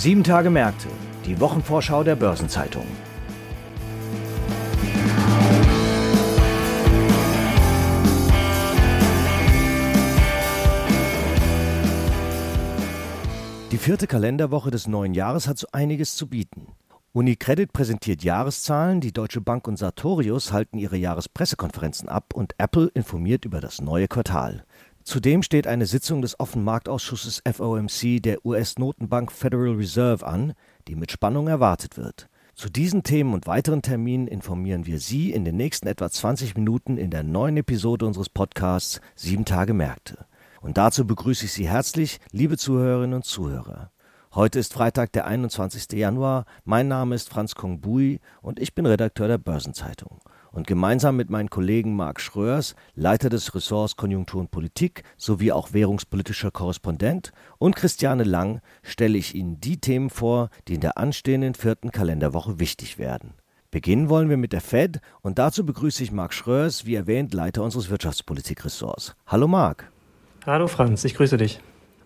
Sieben Tage Märkte, die Wochenvorschau der Börsenzeitung. Die vierte Kalenderwoche des neuen Jahres hat so einiges zu bieten. UniCredit präsentiert Jahreszahlen, die Deutsche Bank und Sartorius halten ihre Jahrespressekonferenzen ab und Apple informiert über das neue Quartal. Zudem steht eine Sitzung des Offenmarktausschusses FOMC der US-Notenbank Federal Reserve an, die mit Spannung erwartet wird. Zu diesen Themen und weiteren Terminen informieren wir Sie in den nächsten etwa 20 Minuten in der neuen Episode unseres Podcasts Sieben Tage Märkte. Und dazu begrüße ich Sie herzlich, liebe Zuhörerinnen und Zuhörer. Heute ist Freitag, der 21. Januar. Mein Name ist Franz Kongbui und ich bin Redakteur der Börsenzeitung. Und gemeinsam mit meinen Kollegen Marc Schröers, Leiter des Ressorts Konjunktur und Politik sowie auch währungspolitischer Korrespondent, und Christiane Lang stelle ich Ihnen die Themen vor, die in der anstehenden vierten Kalenderwoche wichtig werden. Beginnen wollen wir mit der Fed und dazu begrüße ich Marc Schröers, wie erwähnt, Leiter unseres Wirtschaftspolitik-Ressorts. Hallo Marc. Hallo Franz, ich grüße dich.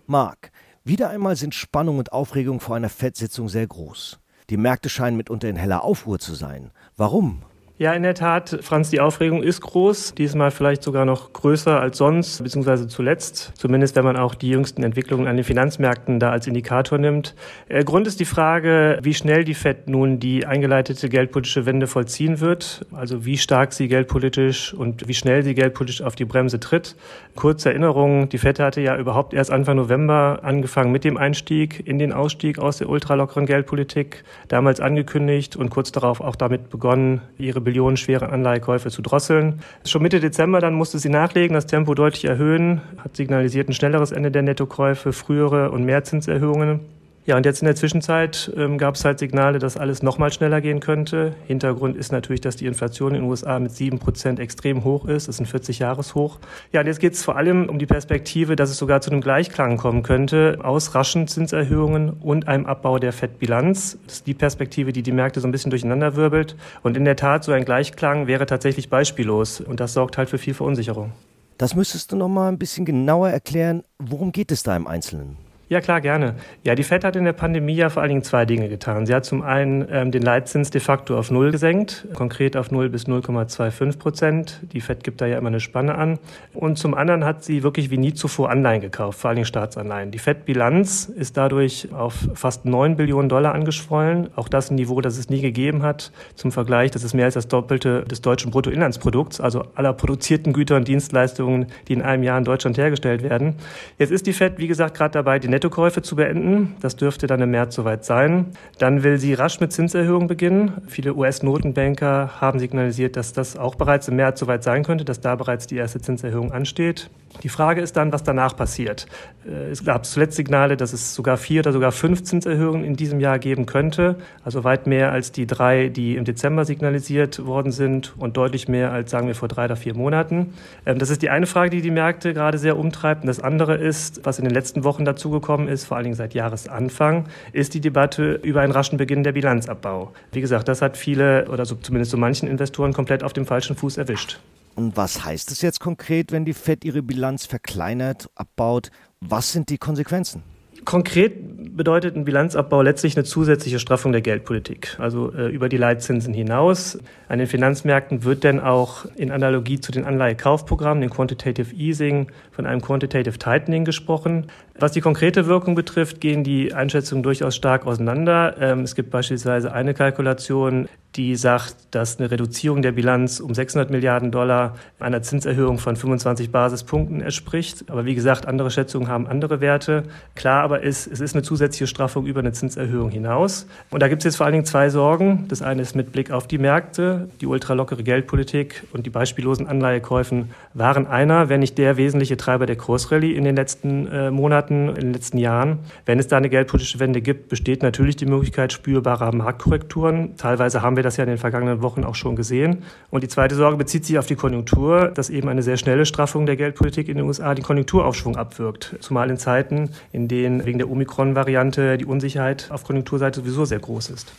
Marc, wieder einmal sind Spannung und Aufregung vor einer FED-Sitzung sehr groß. Die Märkte scheinen mitunter in heller Aufruhr zu sein. Warum? Ja, in der Tat, Franz, die Aufregung ist groß, diesmal vielleicht sogar noch größer als sonst, beziehungsweise zuletzt, zumindest wenn man auch die jüngsten Entwicklungen an den Finanzmärkten da als Indikator nimmt. Der Grund ist die Frage, wie schnell die FED nun die eingeleitete geldpolitische Wende vollziehen wird, also wie stark sie geldpolitisch und wie schnell sie geldpolitisch auf die Bremse tritt. Kurze Erinnerung, die FED hatte ja überhaupt erst Anfang November angefangen mit dem Einstieg in den Ausstieg aus der ultralockeren Geldpolitik, damals angekündigt und kurz darauf auch damit begonnen, ihre billionenschwere Anleihekäufe zu drosseln. Schon Mitte Dezember dann musste sie nachlegen, das Tempo deutlich erhöhen, hat signalisiert ein schnelleres Ende der Nettokäufe, frühere und mehr Zinserhöhungen. Ja, und jetzt in der Zwischenzeit ähm, gab es halt Signale, dass alles noch mal schneller gehen könnte. Hintergrund ist natürlich, dass die Inflation in den USA mit sieben Prozent extrem hoch ist. Das ist ein 40-Jahres-Hoch. Ja, und jetzt geht es vor allem um die Perspektive, dass es sogar zu einem Gleichklang kommen könnte aus raschen Zinserhöhungen und einem Abbau der Fettbilanz. Das ist die Perspektive, die die Märkte so ein bisschen durcheinander wirbelt. Und in der Tat, so ein Gleichklang wäre tatsächlich beispiellos. Und das sorgt halt für viel Verunsicherung. Das müsstest du noch mal ein bisschen genauer erklären. Worum geht es da im Einzelnen? Ja, klar, gerne. Ja, die FED hat in der Pandemie ja vor allen Dingen zwei Dinge getan. Sie hat zum einen ähm, den Leitzins de facto auf Null gesenkt, konkret auf 0 bis 0,25 Prozent. Die FED gibt da ja immer eine Spanne an. Und zum anderen hat sie wirklich wie nie zuvor Anleihen gekauft, vor allen Dingen Staatsanleihen. Die FED-Bilanz ist dadurch auf fast 9 Billionen Dollar angeschwollen. Auch das ein Niveau, das es nie gegeben hat. Zum Vergleich, das ist mehr als das Doppelte des deutschen Bruttoinlandsprodukts, also aller produzierten Güter und Dienstleistungen, die in einem Jahr in Deutschland hergestellt werden. Jetzt ist die FED, wie gesagt, gerade dabei, die Nettokäufe zu beenden. Das dürfte dann im März soweit sein. Dann will sie rasch mit Zinserhöhungen beginnen. Viele US-Notenbanker haben signalisiert, dass das auch bereits im März soweit sein könnte, dass da bereits die erste Zinserhöhung ansteht. Die Frage ist dann, was danach passiert. Äh, es gab zuletzt Signale, dass es sogar vier oder sogar fünf Zinserhöhungen in diesem Jahr geben könnte. Also weit mehr als die drei, die im Dezember signalisiert worden sind und deutlich mehr als, sagen wir, vor drei oder vier Monaten. Ähm, das ist die eine Frage, die die Märkte gerade sehr umtreibt. Und das andere ist, was in den letzten Wochen dazugekommen ist, vor allen Dingen seit Jahresanfang, ist die Debatte über einen raschen Beginn der Bilanzabbau. Wie gesagt, das hat viele oder so, zumindest so manchen Investoren komplett auf dem falschen Fuß erwischt. Und was heißt es jetzt konkret, wenn die Fed ihre Bilanz verkleinert, abbaut? Was sind die Konsequenzen? Konkret bedeutet ein Bilanzabbau letztlich eine zusätzliche Straffung der Geldpolitik, also äh, über die Leitzinsen hinaus. An den Finanzmärkten wird denn auch in Analogie zu den Anleihekaufprogrammen, den Quantitative Easing, von einem Quantitative Tightening gesprochen. Was die konkrete Wirkung betrifft, gehen die Einschätzungen durchaus stark auseinander. Ähm, es gibt beispielsweise eine Kalkulation, die sagt, dass eine Reduzierung der Bilanz um 600 Milliarden Dollar einer Zinserhöhung von 25 Basispunkten entspricht. Aber wie gesagt, andere Schätzungen haben andere Werte. Klar aber ist, es ist eine zusätzliche Straffung über eine Zinserhöhung hinaus. Und da gibt es jetzt vor allen Dingen zwei Sorgen. Das eine ist mit Blick auf die Märkte. Die ultralockere Geldpolitik und die beispiellosen Anleihekäufen waren einer, wenn nicht der wesentliche Treiber der Kursrallye in den letzten äh, Monaten, in den letzten Jahren. Wenn es da eine geldpolitische Wende gibt, besteht natürlich die Möglichkeit spürbarer Marktkorrekturen. Teilweise haben wir das ja in den vergangenen Wochen auch schon gesehen. Und die zweite Sorge bezieht sich auf die Konjunktur, dass eben eine sehr schnelle Straffung der Geldpolitik in den USA den Konjunkturaufschwung abwirkt. Zumal in Zeiten, in denen wegen der Omikron-Variante die Unsicherheit auf Konjunkturseite sowieso sehr groß ist.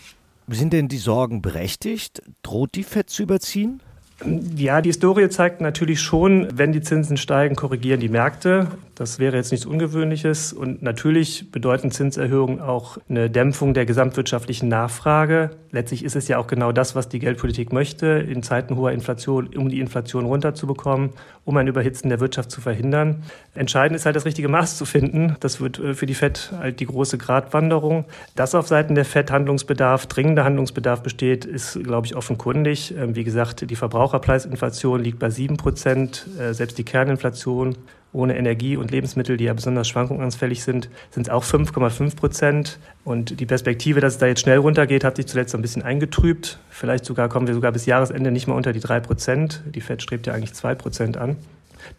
Sind denn die Sorgen berechtigt? Droht die FED zu überziehen? Ja, die Historie zeigt natürlich schon, wenn die Zinsen steigen, korrigieren die Märkte. Das wäre jetzt nichts Ungewöhnliches. Und natürlich bedeuten Zinserhöhungen auch eine Dämpfung der gesamtwirtschaftlichen Nachfrage. Letztlich ist es ja auch genau das, was die Geldpolitik möchte, in Zeiten hoher Inflation, um die Inflation runterzubekommen, um ein Überhitzen der Wirtschaft zu verhindern. Entscheidend ist halt das richtige Maß zu finden. Das wird äh, für die FED halt die große Gratwanderung. Dass auf Seiten der FED Handlungsbedarf, dringender Handlungsbedarf besteht, ist, glaube ich, offenkundig. Ähm, wie gesagt, die Verbraucherpreisinflation liegt bei sieben Prozent. Äh, selbst die Kerninflation ohne Energie und Lebensmittel, die ja besonders schwankungsanfällig sind, sind es auch 5,5 Prozent. Und die Perspektive, dass es da jetzt schnell runtergeht, hat sich zuletzt ein bisschen eingetrübt. Vielleicht sogar kommen wir sogar bis Jahresende nicht mal unter die drei Prozent. Die FED strebt ja eigentlich zwei Prozent an.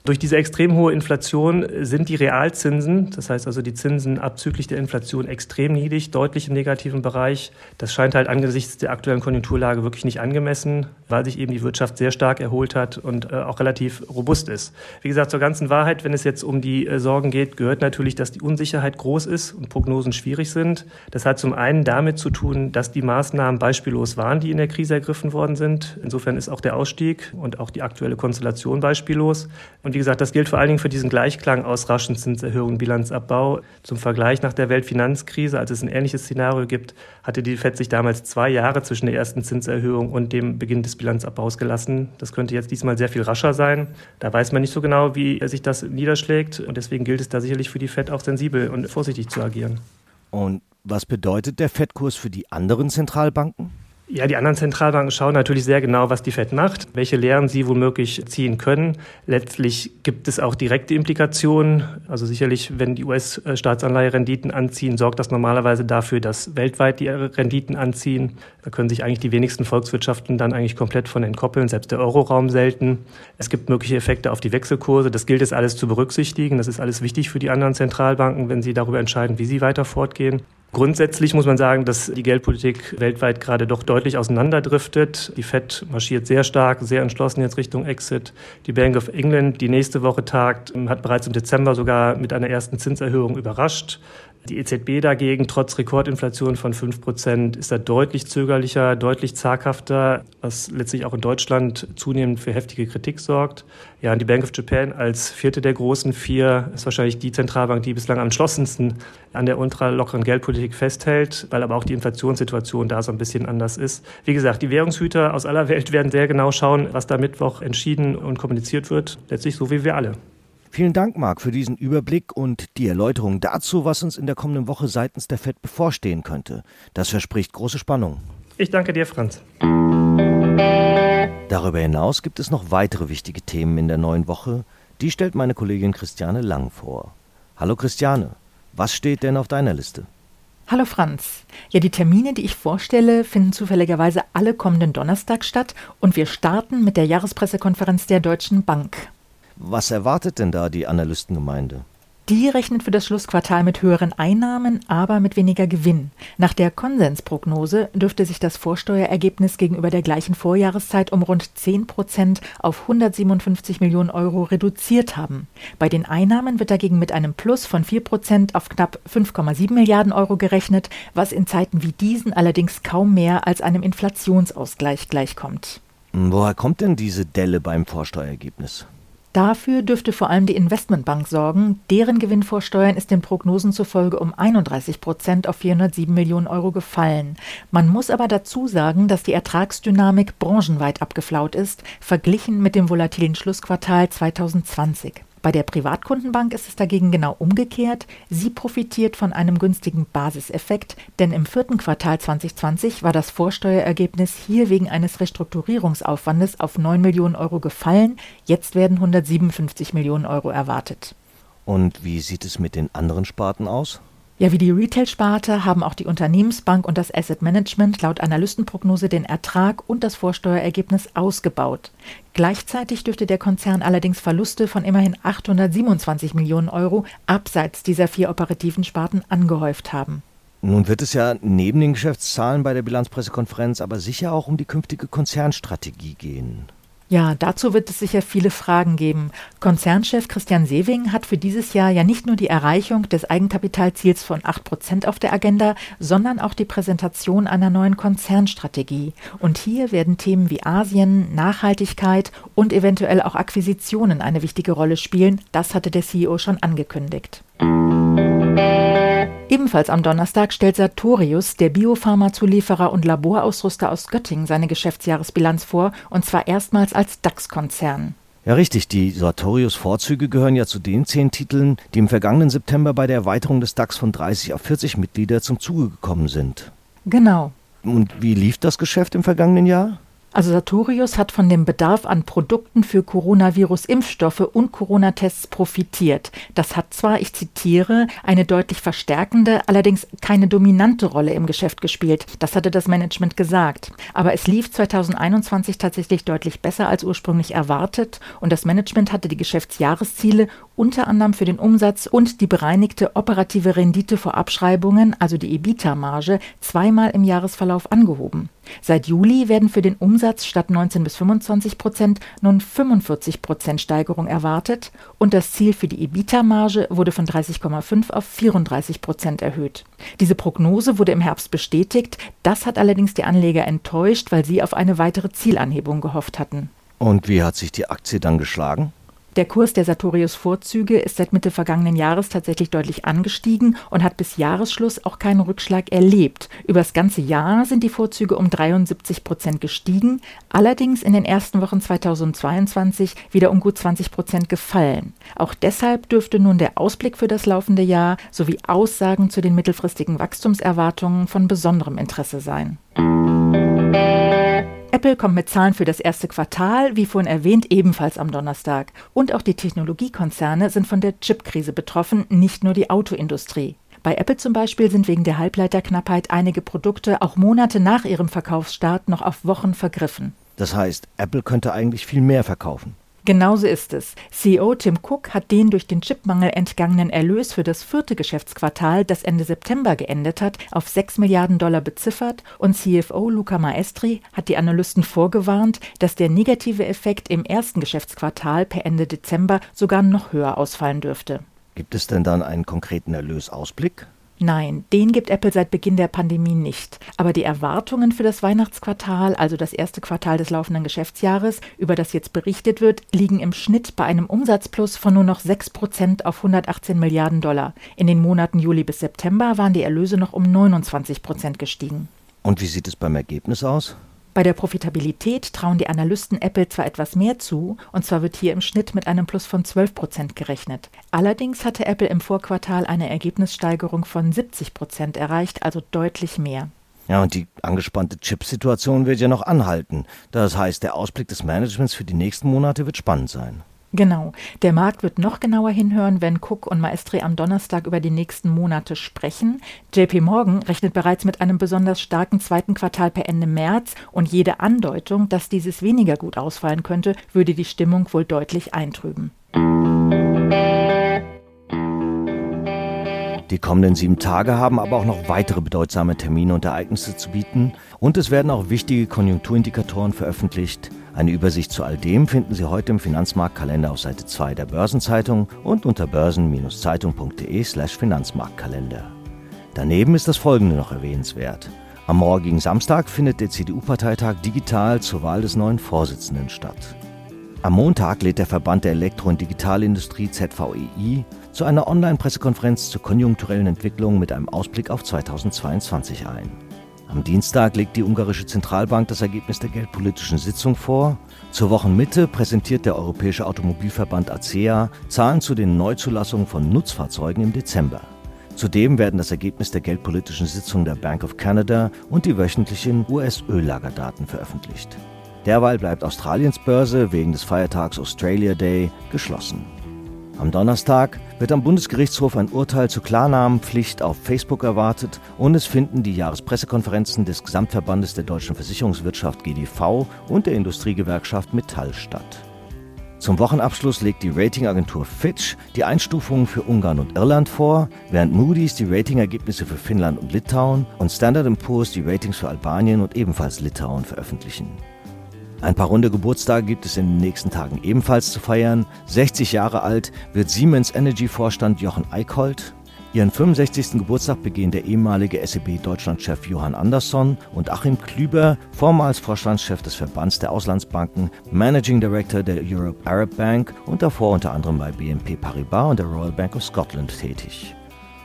Durch diese extrem hohe Inflation sind die Realzinsen, das heißt also die Zinsen abzüglich der Inflation, extrem niedrig, deutlich im negativen Bereich. Das scheint halt angesichts der aktuellen Konjunkturlage wirklich nicht angemessen, weil sich eben die Wirtschaft sehr stark erholt hat und äh, auch relativ robust ist. Wie gesagt, zur ganzen Wahrheit, wenn es jetzt um die äh, Sorgen geht, gehört natürlich, dass die Unsicherheit groß ist und Prognosen schwierig sind. Das hat zum einen damit zu tun, dass die Maßnahmen beispiellos waren, die in der Krise ergriffen worden sind. Insofern ist auch der Ausstieg und auch die aktuelle Konstellation beispiellos. Und wie gesagt, das gilt vor allen Dingen für diesen Gleichklang aus raschen Zinserhöhungen, Bilanzabbau. Zum Vergleich nach der Weltfinanzkrise, als es ein ähnliches Szenario gibt, hatte die FED sich damals zwei Jahre zwischen der ersten Zinserhöhung und dem Beginn des Bilanzabbaus gelassen. Das könnte jetzt diesmal sehr viel rascher sein. Da weiß man nicht so genau, wie sich das niederschlägt. Und deswegen gilt es da sicherlich für die FED auch sensibel und vorsichtig zu agieren. Und was bedeutet der FED-Kurs für die anderen Zentralbanken? Ja, die anderen Zentralbanken schauen natürlich sehr genau, was die Fed macht, welche Lehren sie womöglich ziehen können. Letztlich gibt es auch direkte Implikationen. Also sicherlich, wenn die US-Staatsanleiherenditen anziehen, sorgt das normalerweise dafür, dass weltweit die Renditen anziehen. Da können sich eigentlich die wenigsten Volkswirtschaften dann eigentlich komplett von entkoppeln, selbst der Euroraum selten. Es gibt mögliche Effekte auf die Wechselkurse. Das gilt es alles zu berücksichtigen. Das ist alles wichtig für die anderen Zentralbanken, wenn sie darüber entscheiden, wie sie weiter fortgehen. Grundsätzlich muss man sagen, dass die Geldpolitik weltweit gerade doch deutlich auseinanderdriftet. Die Fed marschiert sehr stark, sehr entschlossen jetzt Richtung Exit. Die Bank of England, die nächste Woche tagt, hat bereits im Dezember sogar mit einer ersten Zinserhöhung überrascht. Die EZB dagegen, trotz Rekordinflation von 5 Prozent, ist da deutlich zögerlicher, deutlich zaghafter, was letztlich auch in Deutschland zunehmend für heftige Kritik sorgt. Ja, und die Bank of Japan als vierte der großen vier ist wahrscheinlich die Zentralbank, die bislang am entschlossensten an der ultralockeren Geldpolitik festhält, weil aber auch die Inflationssituation da so ein bisschen anders ist. Wie gesagt, die Währungshüter aus aller Welt werden sehr genau schauen, was da Mittwoch entschieden und kommuniziert wird. Letztlich so wie wir alle. Vielen Dank, Marc, für diesen Überblick und die Erläuterung dazu, was uns in der kommenden Woche seitens der FED bevorstehen könnte. Das verspricht große Spannung. Ich danke dir, Franz. Darüber hinaus gibt es noch weitere wichtige Themen in der neuen Woche. Die stellt meine Kollegin Christiane Lang vor. Hallo Christiane, was steht denn auf deiner Liste? Hallo Franz. Ja, die Termine, die ich vorstelle, finden zufälligerweise alle kommenden Donnerstag statt und wir starten mit der Jahrespressekonferenz der Deutschen Bank. Was erwartet denn da die Analystengemeinde? Die rechnet für das Schlussquartal mit höheren Einnahmen, aber mit weniger Gewinn. Nach der Konsensprognose dürfte sich das Vorsteuerergebnis gegenüber der gleichen Vorjahreszeit um rund 10 Prozent auf 157 Millionen Euro reduziert haben. Bei den Einnahmen wird dagegen mit einem Plus von 4 Prozent auf knapp 5,7 Milliarden Euro gerechnet, was in Zeiten wie diesen allerdings kaum mehr als einem Inflationsausgleich gleichkommt. Woher kommt denn diese Delle beim Vorsteuerergebnis? Dafür dürfte vor allem die Investmentbank sorgen. Deren Gewinn vor Steuern ist den Prognosen zufolge um 31 Prozent auf 407 Millionen Euro gefallen. Man muss aber dazu sagen, dass die Ertragsdynamik branchenweit abgeflaut ist, verglichen mit dem volatilen Schlussquartal 2020. Bei der Privatkundenbank ist es dagegen genau umgekehrt. Sie profitiert von einem günstigen Basiseffekt, denn im vierten Quartal 2020 war das Vorsteuerergebnis hier wegen eines Restrukturierungsaufwandes auf 9 Millionen Euro gefallen. Jetzt werden 157 Millionen Euro erwartet. Und wie sieht es mit den anderen Sparten aus? Ja, wie die Retail-Sparte haben auch die Unternehmensbank und das Asset Management laut Analystenprognose den Ertrag und das Vorsteuerergebnis ausgebaut. Gleichzeitig dürfte der Konzern allerdings Verluste von immerhin 827 Millionen Euro abseits dieser vier operativen Sparten angehäuft haben. Nun wird es ja neben den Geschäftszahlen bei der Bilanzpressekonferenz aber sicher auch um die künftige Konzernstrategie gehen. Ja, dazu wird es sicher viele Fragen geben. Konzernchef Christian Sewing hat für dieses Jahr ja nicht nur die Erreichung des Eigenkapitalziels von 8 Prozent auf der Agenda, sondern auch die Präsentation einer neuen Konzernstrategie. Und hier werden Themen wie Asien, Nachhaltigkeit und eventuell auch Akquisitionen eine wichtige Rolle spielen. Das hatte der CEO schon angekündigt. Ebenfalls am Donnerstag stellt Sartorius, der Biopharma-Zulieferer und Laborausrüster aus Göttingen, seine Geschäftsjahresbilanz vor, und zwar erstmals als DAX-Konzern. Ja, richtig. Die Sartorius-Vorzüge gehören ja zu den zehn Titeln, die im vergangenen September bei der Erweiterung des DAX von 30 auf 40 Mitglieder zum Zuge gekommen sind. Genau. Und wie lief das Geschäft im vergangenen Jahr? Also Sartorius hat von dem Bedarf an Produkten für Coronavirus-Impfstoffe und Corona-Tests profitiert. Das hat zwar, ich zitiere, eine deutlich verstärkende, allerdings keine dominante Rolle im Geschäft gespielt. Das hatte das Management gesagt. Aber es lief 2021 tatsächlich deutlich besser als ursprünglich erwartet und das Management hatte die Geschäftsjahresziele unter anderem für den Umsatz und die bereinigte operative Rendite vor Abschreibungen, also die EBITDA-Marge, zweimal im Jahresverlauf angehoben. Seit Juli werden für den Umsatz statt 19 bis 25 Prozent nun 45 Prozent Steigerung erwartet und das Ziel für die EBITDA-Marge wurde von 30,5 auf 34 Prozent erhöht. Diese Prognose wurde im Herbst bestätigt, das hat allerdings die Anleger enttäuscht, weil sie auf eine weitere Zielanhebung gehofft hatten. Und wie hat sich die Aktie dann geschlagen? Der Kurs der Sartorius-Vorzüge ist seit Mitte vergangenen Jahres tatsächlich deutlich angestiegen und hat bis Jahresschluss auch keinen Rückschlag erlebt. Über das ganze Jahr sind die Vorzüge um 73 Prozent gestiegen, allerdings in den ersten Wochen 2022 wieder um gut 20 Prozent gefallen. Auch deshalb dürfte nun der Ausblick für das laufende Jahr sowie Aussagen zu den mittelfristigen Wachstumserwartungen von besonderem Interesse sein. Apple kommt mit Zahlen für das erste Quartal, wie vorhin erwähnt, ebenfalls am Donnerstag. Und auch die Technologiekonzerne sind von der Chipkrise betroffen, nicht nur die Autoindustrie. Bei Apple zum Beispiel sind wegen der Halbleiterknappheit einige Produkte auch Monate nach ihrem Verkaufsstart noch auf Wochen vergriffen. Das heißt, Apple könnte eigentlich viel mehr verkaufen. Genauso ist es. CEO Tim Cook hat den durch den Chipmangel entgangenen Erlös für das vierte Geschäftsquartal, das Ende September geendet hat, auf 6 Milliarden Dollar beziffert und CFO Luca Maestri hat die Analysten vorgewarnt, dass der negative Effekt im ersten Geschäftsquartal per Ende Dezember sogar noch höher ausfallen dürfte. Gibt es denn dann einen konkreten Erlösausblick? Nein, den gibt Apple seit Beginn der Pandemie nicht. Aber die Erwartungen für das Weihnachtsquartal, also das erste Quartal des laufenden Geschäftsjahres, über das jetzt berichtet wird, liegen im Schnitt bei einem Umsatzplus von nur noch 6 Prozent auf 118 Milliarden Dollar. In den Monaten Juli bis September waren die Erlöse noch um 29 Prozent gestiegen. Und wie sieht es beim Ergebnis aus? Bei der Profitabilität trauen die Analysten Apple zwar etwas mehr zu, und zwar wird hier im Schnitt mit einem Plus von 12 Prozent gerechnet. Allerdings hatte Apple im Vorquartal eine Ergebnissteigerung von 70 Prozent erreicht, also deutlich mehr. Ja, und die angespannte Chip-Situation wird ja noch anhalten. Das heißt, der Ausblick des Managements für die nächsten Monate wird spannend sein. Genau. Der Markt wird noch genauer hinhören, wenn Cook und Maestri am Donnerstag über die nächsten Monate sprechen. JP Morgan rechnet bereits mit einem besonders starken zweiten Quartal per Ende März und jede Andeutung, dass dieses weniger gut ausfallen könnte, würde die Stimmung wohl deutlich eintrüben. Die kommenden sieben Tage haben aber auch noch weitere bedeutsame Termine und Ereignisse zu bieten und es werden auch wichtige Konjunkturindikatoren veröffentlicht. Eine Übersicht zu all dem finden Sie heute im Finanzmarktkalender auf Seite 2 der Börsenzeitung und unter börsen-zeitung.de/slash Finanzmarktkalender. Daneben ist das folgende noch erwähnenswert. Am morgigen Samstag findet der CDU-Parteitag digital zur Wahl des neuen Vorsitzenden statt. Am Montag lädt der Verband der Elektro- und Digitalindustrie ZVEI zu einer Online-Pressekonferenz zur konjunkturellen Entwicklung mit einem Ausblick auf 2022 ein. Am Dienstag legt die ungarische Zentralbank das Ergebnis der geldpolitischen Sitzung vor. Zur Wochenmitte präsentiert der Europäische Automobilverband ACEA Zahlen zu den Neuzulassungen von Nutzfahrzeugen im Dezember. Zudem werden das Ergebnis der geldpolitischen Sitzung der Bank of Canada und die wöchentlichen US-Öllagerdaten veröffentlicht. Derweil bleibt Australiens Börse wegen des Feiertags Australia Day geschlossen. Am Donnerstag wird am Bundesgerichtshof ein Urteil zur Klarnamenpflicht auf Facebook erwartet und es finden die Jahrespressekonferenzen des Gesamtverbandes der deutschen Versicherungswirtschaft GDV und der Industriegewerkschaft Metall statt. Zum Wochenabschluss legt die Ratingagentur Fitch die Einstufungen für Ungarn und Irland vor, während Moody's die Ratingergebnisse für Finnland und Litauen und Standard Poor's die Ratings für Albanien und ebenfalls Litauen veröffentlichen. Ein paar runde Geburtstage gibt es in den nächsten Tagen ebenfalls zu feiern. 60 Jahre alt wird Siemens Energy Vorstand Jochen Eickholt. Ihren 65. Geburtstag begehen der ehemalige SEB-Deutschlandchef Johann Andersson und Achim Klüber, vormals Vorstandschef des Verbands der Auslandsbanken, Managing Director der Europe Arab Bank und davor unter anderem bei BNP Paribas und der Royal Bank of Scotland tätig.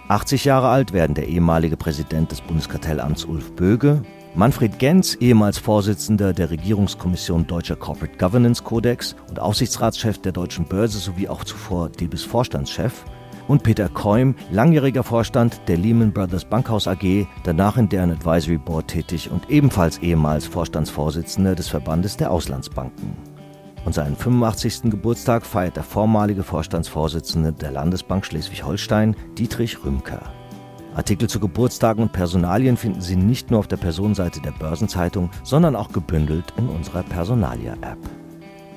80 Jahre alt werden der ehemalige Präsident des Bundeskartellamts Ulf Böge, Manfred Genz, ehemals Vorsitzender der Regierungskommission Deutscher Corporate Governance Codex und Aufsichtsratschef der Deutschen Börse sowie auch zuvor DEBIS Vorstandschef, und Peter Keum, langjähriger Vorstand der Lehman Brothers Bankhaus AG, danach in deren Advisory Board tätig und ebenfalls ehemals Vorstandsvorsitzender des Verbandes der Auslandsbanken. Und seinen 85. Geburtstag feiert der vormalige Vorstandsvorsitzende der Landesbank Schleswig-Holstein, Dietrich Rümker. Artikel zu Geburtstagen und Personalien finden Sie nicht nur auf der Personenseite der Börsenzeitung, sondern auch gebündelt in unserer Personalia-App.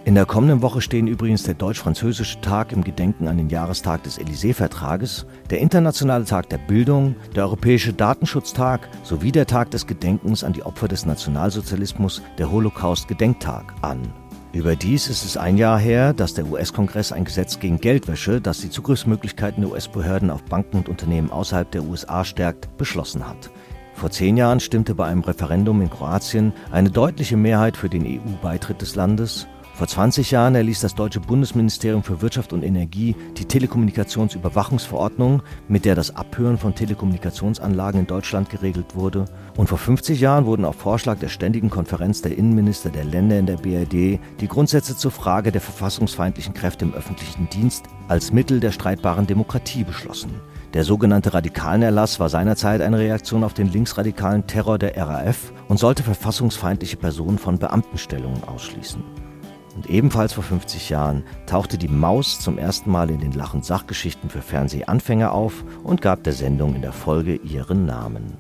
In der kommenden Woche stehen übrigens der Deutsch-Französische Tag im Gedenken an den Jahrestag des Élysée-Vertrages, der Internationale Tag der Bildung, der Europäische Datenschutztag sowie der Tag des Gedenkens an die Opfer des Nationalsozialismus, der Holocaust-Gedenktag, an. Überdies ist es ein Jahr her, dass der US-Kongress ein Gesetz gegen Geldwäsche, das die Zugriffsmöglichkeiten der US-Behörden auf Banken und Unternehmen außerhalb der USA stärkt, beschlossen hat. Vor zehn Jahren stimmte bei einem Referendum in Kroatien eine deutliche Mehrheit für den EU-Beitritt des Landes vor 20 Jahren erließ das deutsche Bundesministerium für Wirtschaft und Energie die Telekommunikationsüberwachungsverordnung, mit der das Abhören von Telekommunikationsanlagen in Deutschland geregelt wurde. Und vor 50 Jahren wurden auf Vorschlag der Ständigen Konferenz der Innenminister der Länder in der BRD die Grundsätze zur Frage der verfassungsfeindlichen Kräfte im öffentlichen Dienst als Mittel der streitbaren Demokratie beschlossen. Der sogenannte Radikalenerlass war seinerzeit eine Reaktion auf den linksradikalen Terror der RAF und sollte verfassungsfeindliche Personen von Beamtenstellungen ausschließen. Und ebenfalls vor 50 Jahren tauchte die Maus zum ersten Mal in den Lach- und Sachgeschichten für Fernsehanfänger auf und gab der Sendung in der Folge ihren Namen.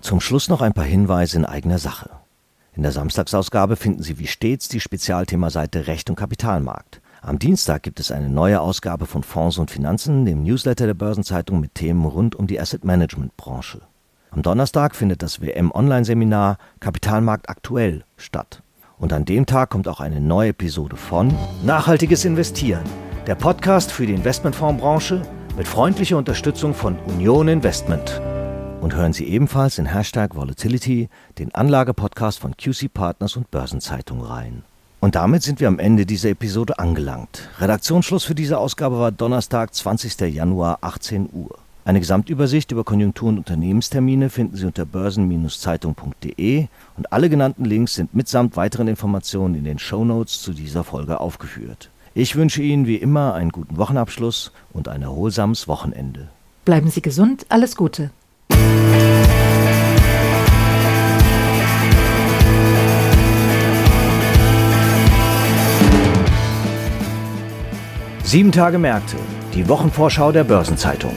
Zum Schluss noch ein paar Hinweise in eigener Sache. In der Samstagsausgabe finden Sie wie stets die Spezialthemaseite Recht und Kapitalmarkt. Am Dienstag gibt es eine neue Ausgabe von Fonds und Finanzen, dem Newsletter der Börsenzeitung mit Themen rund um die Asset Management Branche. Am Donnerstag findet das WM Online Seminar Kapitalmarkt aktuell statt. Und an dem Tag kommt auch eine neue Episode von Nachhaltiges Investieren, der Podcast für die Investmentfondsbranche mit freundlicher Unterstützung von Union Investment. Und hören Sie ebenfalls in Hashtag Volatility den Anlagepodcast von QC Partners und Börsenzeitung rein. Und damit sind wir am Ende dieser Episode angelangt. Redaktionsschluss für diese Ausgabe war Donnerstag, 20. Januar, 18 Uhr. Eine Gesamtübersicht über Konjunktur- und Unternehmenstermine finden Sie unter börsen-zeitung.de und alle genannten Links sind mitsamt weiteren Informationen in den Show Notes zu dieser Folge aufgeführt. Ich wünsche Ihnen wie immer einen guten Wochenabschluss und ein erholsames Wochenende. Bleiben Sie gesund, alles Gute. Sieben Tage Märkte, die Wochenvorschau der Börsenzeitung.